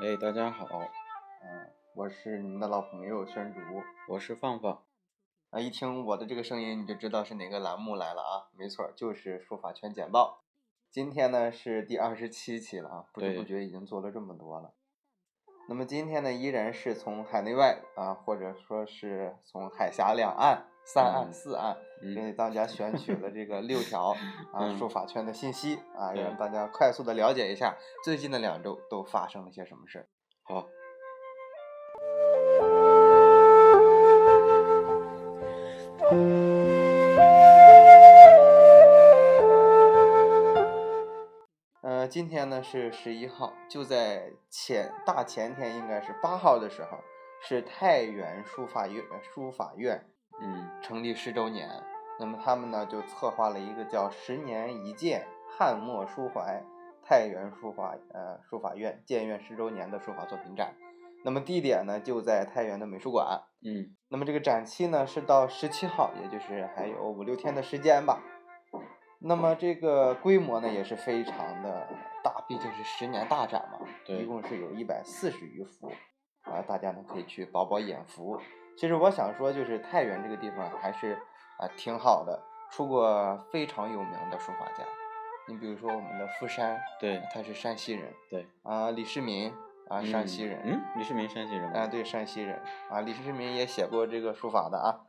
哎，大家好，嗯，我是你们的老朋友宣竹，我是放放。啊，一听我的这个声音，你就知道是哪个栏目来了啊？没错，就是书法圈简报。今天呢是第二十七期了啊，不知不觉已经做了这么多了。那么今天呢，依然是从海内外啊，或者说是从海峡两岸。三案四案，给大家选取了这个六条 啊书法圈的信息啊，让大家快速的了解一下最近的两周都发生了些什么事儿。好，呃，今天呢是十一号，就在前大前天，应该是八号的时候，是太原书法院书法院。嗯，成立十周年，那么他们呢就策划了一个叫“十年一见汉墨书怀太原书法呃书法院建院十周年”的书法作品展，那么地点呢就在太原的美术馆。嗯，那么这个展期呢是到十七号，也就是还有五六天的时间吧。那么这个规模呢也是非常的大，毕竟是十年大展嘛，对一共是有一百四十余幅啊，大家呢可以去饱饱眼福。其实我想说，就是太原这个地方还是啊挺好的，出过非常有名的书法家。你比如说我们的傅山，对，他是山西人。对啊，李世民啊，山西人。嗯，李世民山西人。啊，对，山西人啊，李世民也写过这个书法的啊。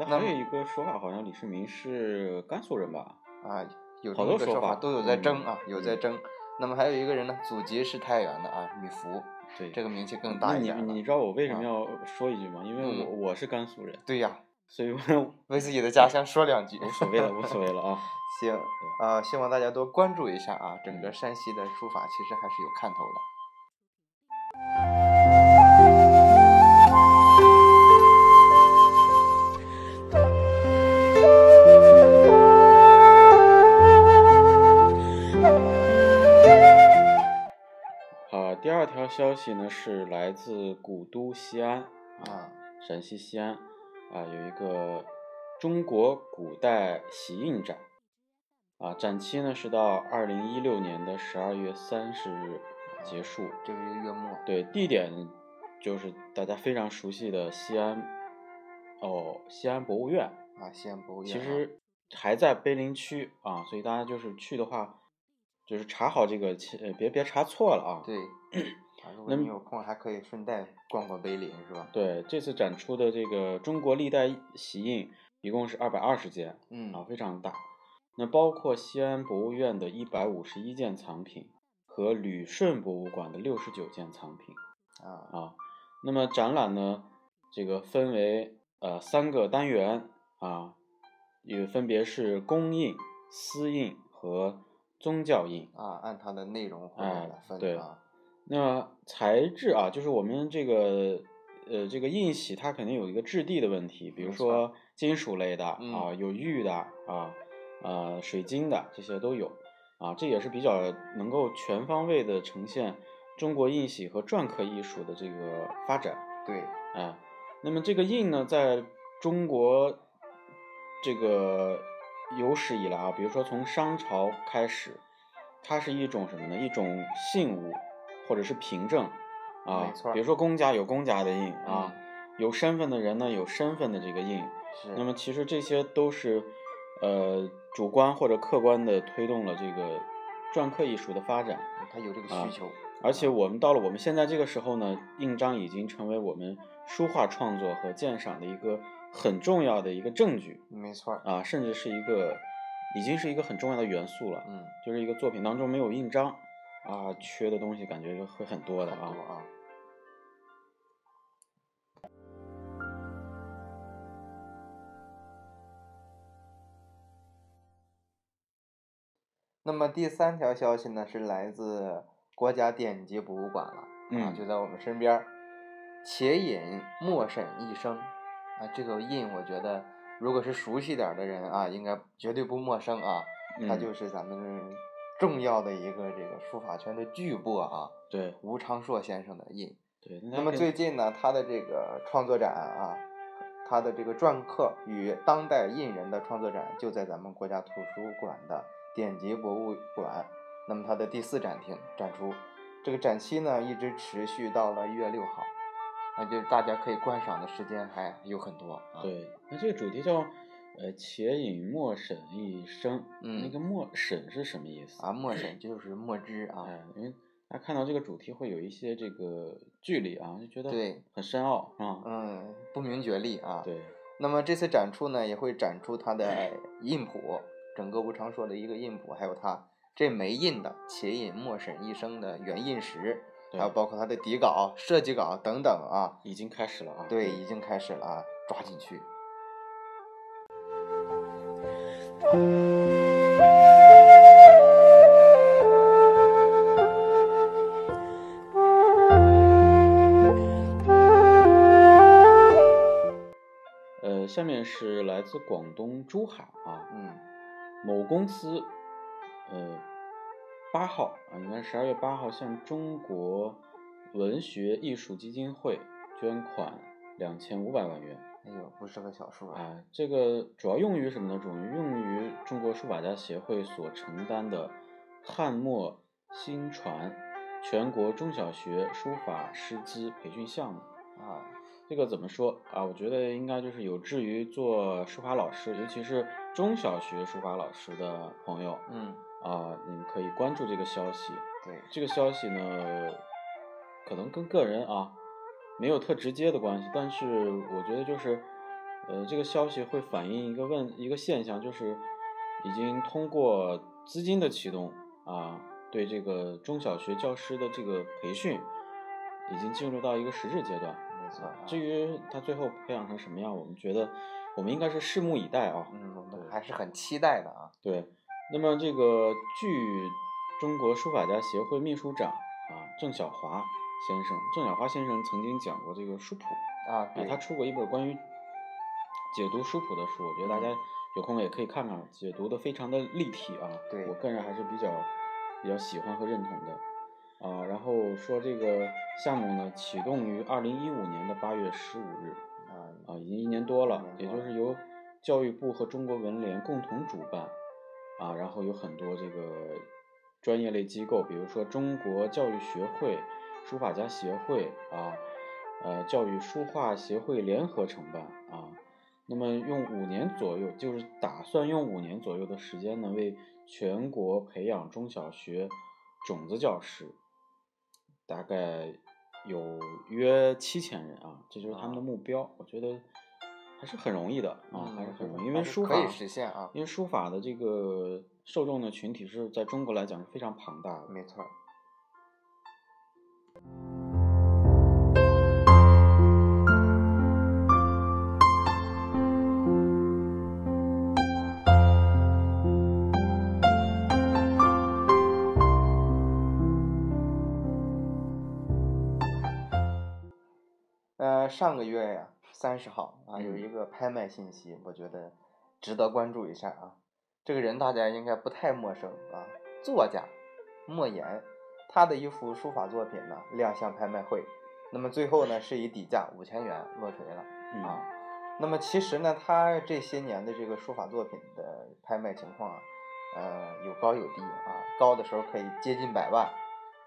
那还有一个说法，好像李世民是甘肃人吧？啊，有好多说法都有在争啊，有在争。那么还有一个人呢，祖籍是太原的啊，米芾。对，这个名气更大一点。你你知道我为什么要说一句吗？因为我我是甘肃人。对呀，所以为自己的家乡说两句。无所谓了，无所谓了啊。行，啊，希望大家多关注一下啊，整个山西的书法其实还是有看头的。二条消息呢是来自古都西安啊，陕西西安啊，有一个中国古代玺印展啊，展期呢是到二零一六年的十二月三十日结束，这个月末。对，地点就是大家非常熟悉的西安哦，西安博物院啊，西安博物院。其实还在碑林区啊，所以大家就是去的话。就是查好这个，呃，别别查错了啊。对，如果你有空，还可以顺带逛逛碑林，是吧？对，这次展出的这个中国历代玺印一共是二百二十件，嗯啊，非常大。那包括西安博物院的一百五十一件藏品和旅顺博物馆的六十九件藏品，啊啊。那么展览呢，这个分为呃三个单元啊，也分别是公印、私印和。宗教印啊，按它的内容来分啊。那材质啊，就是我们这个呃这个印玺，它肯定有一个质地的问题，比如说金属类的啊，有玉的啊，呃水晶的这些都有啊。这也是比较能够全方位的呈现中国印玺和篆刻艺术的这个发展。对，哎，那么这个印呢，在中国这个。有史以来啊，比如说从商朝开始，它是一种什么呢？一种信物，或者是凭证啊。比如说公家有公家的印啊，有身份的人呢有身份的这个印。那么其实这些都是呃主观或者客观的推动了这个篆刻艺术的发展。它有这个需求。而且我们到了我们现在这个时候呢，印章已经成为我们书画创作和鉴赏的一个。很重要的一个证据，没错啊，甚至是一个，已经是一个很重要的元素了。嗯，就是一个作品当中没有印章，啊，缺的东西感觉会很多的啊。啊那么第三条消息呢，是来自国家典籍博物馆了，啊，就在我们身边，且引莫审一生。啊，这个印我觉得，如果是熟悉点的人啊，应该绝对不陌生啊。它就是咱们重要的一个这个书法圈的巨擘啊。对，吴昌硕先生的印。对。那么最近呢，他的这个创作展啊，他的这个篆刻与当代印人的创作展就在咱们国家图书馆的典籍博物馆。那么他的第四展厅展出。这个展期呢一直持续到了一月六号，那就大家可以观赏的时间还有很多。对，那这个主题叫呃“且饮墨审一生”，嗯，那个墨审是什么意思啊？墨审就是墨汁啊，因为大家看到这个主题会有一些这个距离啊，就觉得对很深奥啊，嗯，不明觉厉啊。对。那么这次展出呢，也会展出它的印谱，整个吴昌硕的一个印谱，还有它这枚印的“且饮墨审一生”的原印石，还有包括它的底稿、设计稿等等啊，已经开始了啊。对，已经开始了啊，抓紧去。下面是来自广东珠海啊，嗯，某公司，呃，八号啊，应该十二月八号向中国文学艺术基金会捐款两千五百万元。哎呦，不是个小数啊！这个主要用于什么呢？主要用于中国书法家协会所承担的汉墨新传全国中小学书法师资培训项目啊。这个怎么说啊？我觉得应该就是有志于做书法老师，尤其是中小学书法老师的朋友，嗯，啊，你们可以关注这个消息。对，这个消息呢，可能跟个人啊没有特直接的关系，但是我觉得就是，呃，这个消息会反映一个问一个现象，就是已经通过资金的启动啊，对这个中小学教师的这个培训，已经进入到一个实质阶段。没错至于他最后培养成什么样，我们觉得我们应该是拭目以待啊。嗯，我们还是很期待的啊。对，那么这个据中国书法家协会秘书长啊郑晓华先生，郑晓花先生曾经讲过这个书谱啊，他出过一本关于解读书谱的书，我觉得大家有空也可以看看，解读的非常的立体啊。对我个人还是比较比较喜欢和认同的。啊，然后说这个项目呢，启动于二零一五年的八月十五日，啊啊，已经一年多了，也就是由教育部和中国文联共同主办，啊，然后有很多这个专业类机构，比如说中国教育学会、书法家协会啊，呃，教育书画协会联合承办啊，那么用五年左右，就是打算用五年左右的时间呢，为全国培养中小学种子教师。大概有约七千人啊，这就是他们的目标。我觉得还是很容易的啊，还是很容易，因为书法可以实现啊。因为书法的这个受众的群体是在中国来讲是非常庞大的。没错。上个月呀，三十号啊，有一个拍卖信息，我觉得值得关注一下啊。这个人大家应该不太陌生啊，作家莫言，他的一幅书法作品呢亮相拍卖会，那么最后呢是以底价五千元落锤了啊。那么其实呢，他这些年的这个书法作品的拍卖情况啊，呃，有高有低啊，高的时候可以接近百万，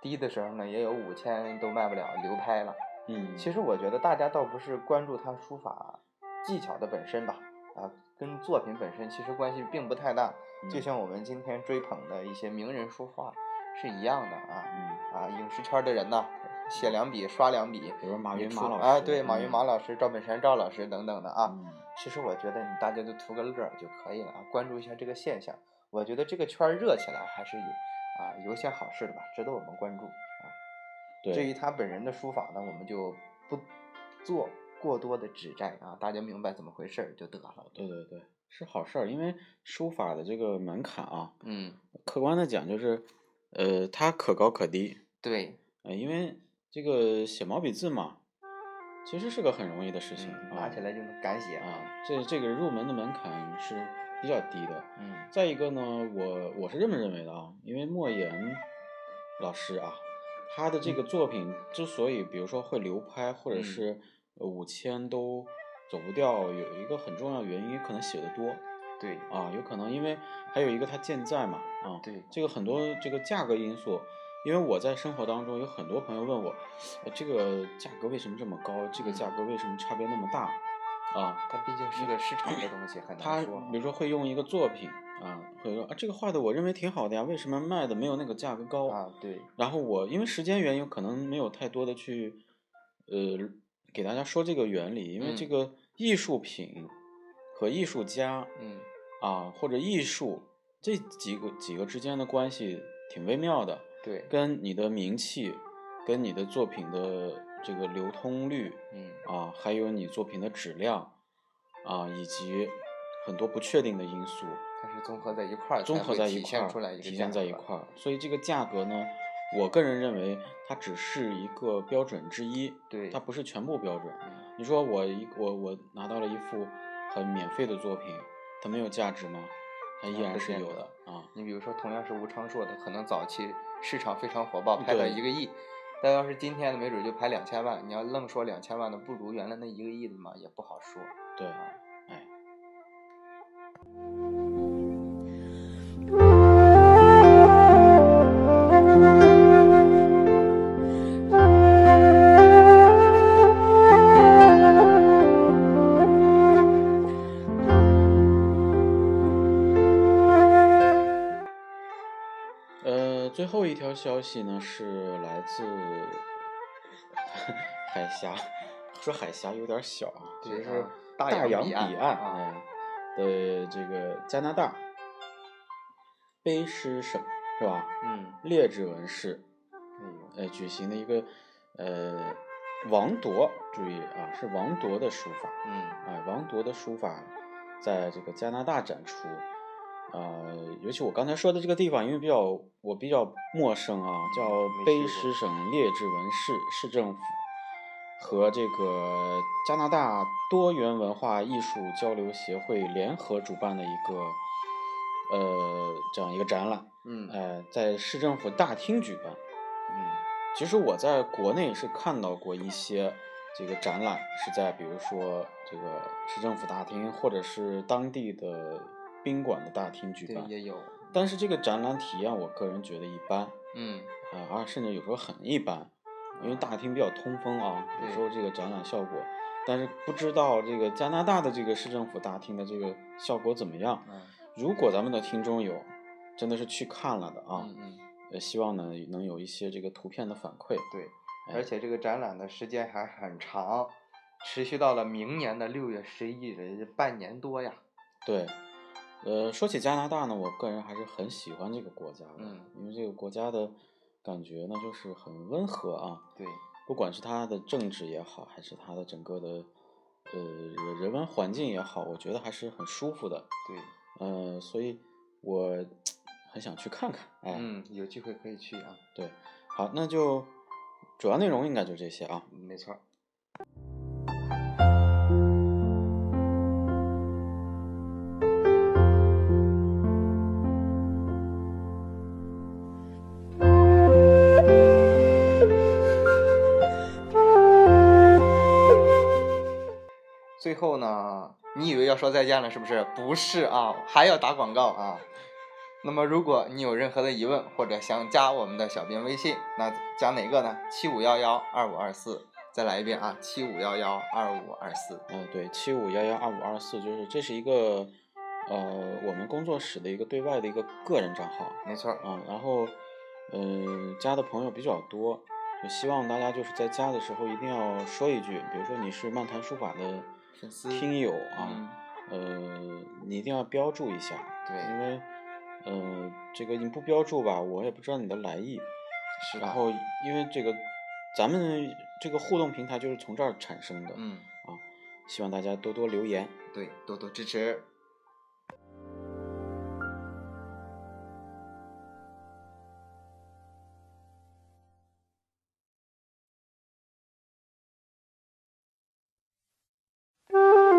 低的时候呢也有五千都卖不了，流拍了。嗯，其实我觉得大家倒不是关注他书法技巧的本身吧，啊，跟作品本身其实关系并不太大。就像我们今天追捧的一些名人书画是一样的啊，啊，影视圈的人呢，写两笔刷两笔，比如马云马老师，啊，对，马云马老师、赵本山赵老师等等的啊。其实我觉得你大家都图个乐就可以了啊，关注一下这个现象，我觉得这个圈热起来还是有啊有些好事的吧，值得我们关注啊。至于他本人的书法呢，我们就不做过多的指摘啊，大家明白怎么回事就得了。对对对，是好事儿，因为书法的这个门槛啊，嗯，客观的讲就是，呃，它可高可低。对，呃，因为这个写毛笔字嘛，其实是个很容易的事情，拿起来就能敢写啊。这这个入门的门槛是比较低的。嗯。再一个呢，我我是这么认为的啊，因为莫言老师啊。他的这个作品之所以，比如说会流拍，或者是五千都走不掉，有一个很重要原因，可能写的多。对啊，有可能因为还有一个它健在嘛，啊，对，这个很多这个价格因素，因为我在生活当中有很多朋友问我，这个价格为什么这么高？这个价格为什么差别那么大？啊，它毕竟是个市场的东西，很难说。比如说会用一个作品啊，会说啊这个画的我认为挺好的呀，为什么卖的没有那个价格高？啊，对。然后我因为时间原因，可能没有太多的去呃给大家说这个原理，因为这个艺术品和艺术家，嗯啊或者艺术这几个几个之间的关系挺微妙的。对，跟你的名气，跟你的作品的这个流通率，嗯啊，还有你作品的质量，啊，以及很多不确定的因素，它是综合在一块儿，综合在一块儿，体现在一块儿。所以这个价格呢，我个人认为它只是一个标准之一，对，它不是全部标准。你说我一我我拿到了一幅很免费的作品，它没有价值吗？它依然是有的啊。你比如说，同样是吴昌硕的，可能早期。市场非常火爆，拍到一个亿，但要是今天的，没准就拍两千万。你要愣说两千万的不如原来那一个亿的嘛，也不好说。对，哎。消息呢，是来自 海峡，说海峡有点小啊，就是大洋彼岸啊的这个加拿大卑诗省是吧？嗯，列治文市，呃，举行的一个呃王铎，注意啊，是王铎的书法，嗯，哎，王铎的书法在这个加拿大展出。呃，尤其我刚才说的这个地方，因为比较我比较陌生啊，叫卑诗省列治文市市政府和这个加拿大多元文化艺术交流协会联合主办的一个呃这样一个展览，嗯，哎，在市政府大厅举办，嗯，其实我在国内是看到过一些这个展览，是在比如说这个市政府大厅或者是当地的。宾馆的大厅举办也有，但是这个展览体验我个人觉得一般，嗯，啊，而甚至有时候很一般，因为大厅比较通风啊，有时候这个展览效果，但是不知道这个加拿大的这个市政府大厅的这个效果怎么样？嗯，如果咱们的听众有真的是去看了的啊，嗯嗯，呃，希望呢能有一些这个图片的反馈，对，而且这个展览的时间还很长，持续到了明年的六月十一日，半年多呀，对。呃，说起加拿大呢，我个人还是很喜欢这个国家的，嗯，因为这个国家的感觉呢，就是很温和啊，对，不管是它的政治也好，还是它的整个的呃人文环境也好，我觉得还是很舒服的，对，呃，所以我很想去看看，哎，嗯，有机会可以去啊，对，好，那就主要内容应该就这些啊，没错。你以为要说再见了是不是？不是啊，还要打广告啊。那么如果你有任何的疑问或者想加我们的小编微信，那加哪个呢？七五幺幺二五二四，再来一遍啊，七五幺幺二五二四。嗯，对，七五幺幺二五二四，就是这是一个呃我们工作室的一个对外的一个个人账号。没错。啊，然后嗯，加的朋友比较多，就希望大家就是在加的时候一定要说一句，比如说你是漫谈书法的。粉丝听友啊，呃，你一定要标注一下，对，因为，呃，这个你不标注吧，我也不知道你的来意。是。然后，因为这个，咱们这个互动平台就是从这儿产生的，嗯，啊，希望大家多多留言，对，多多支持。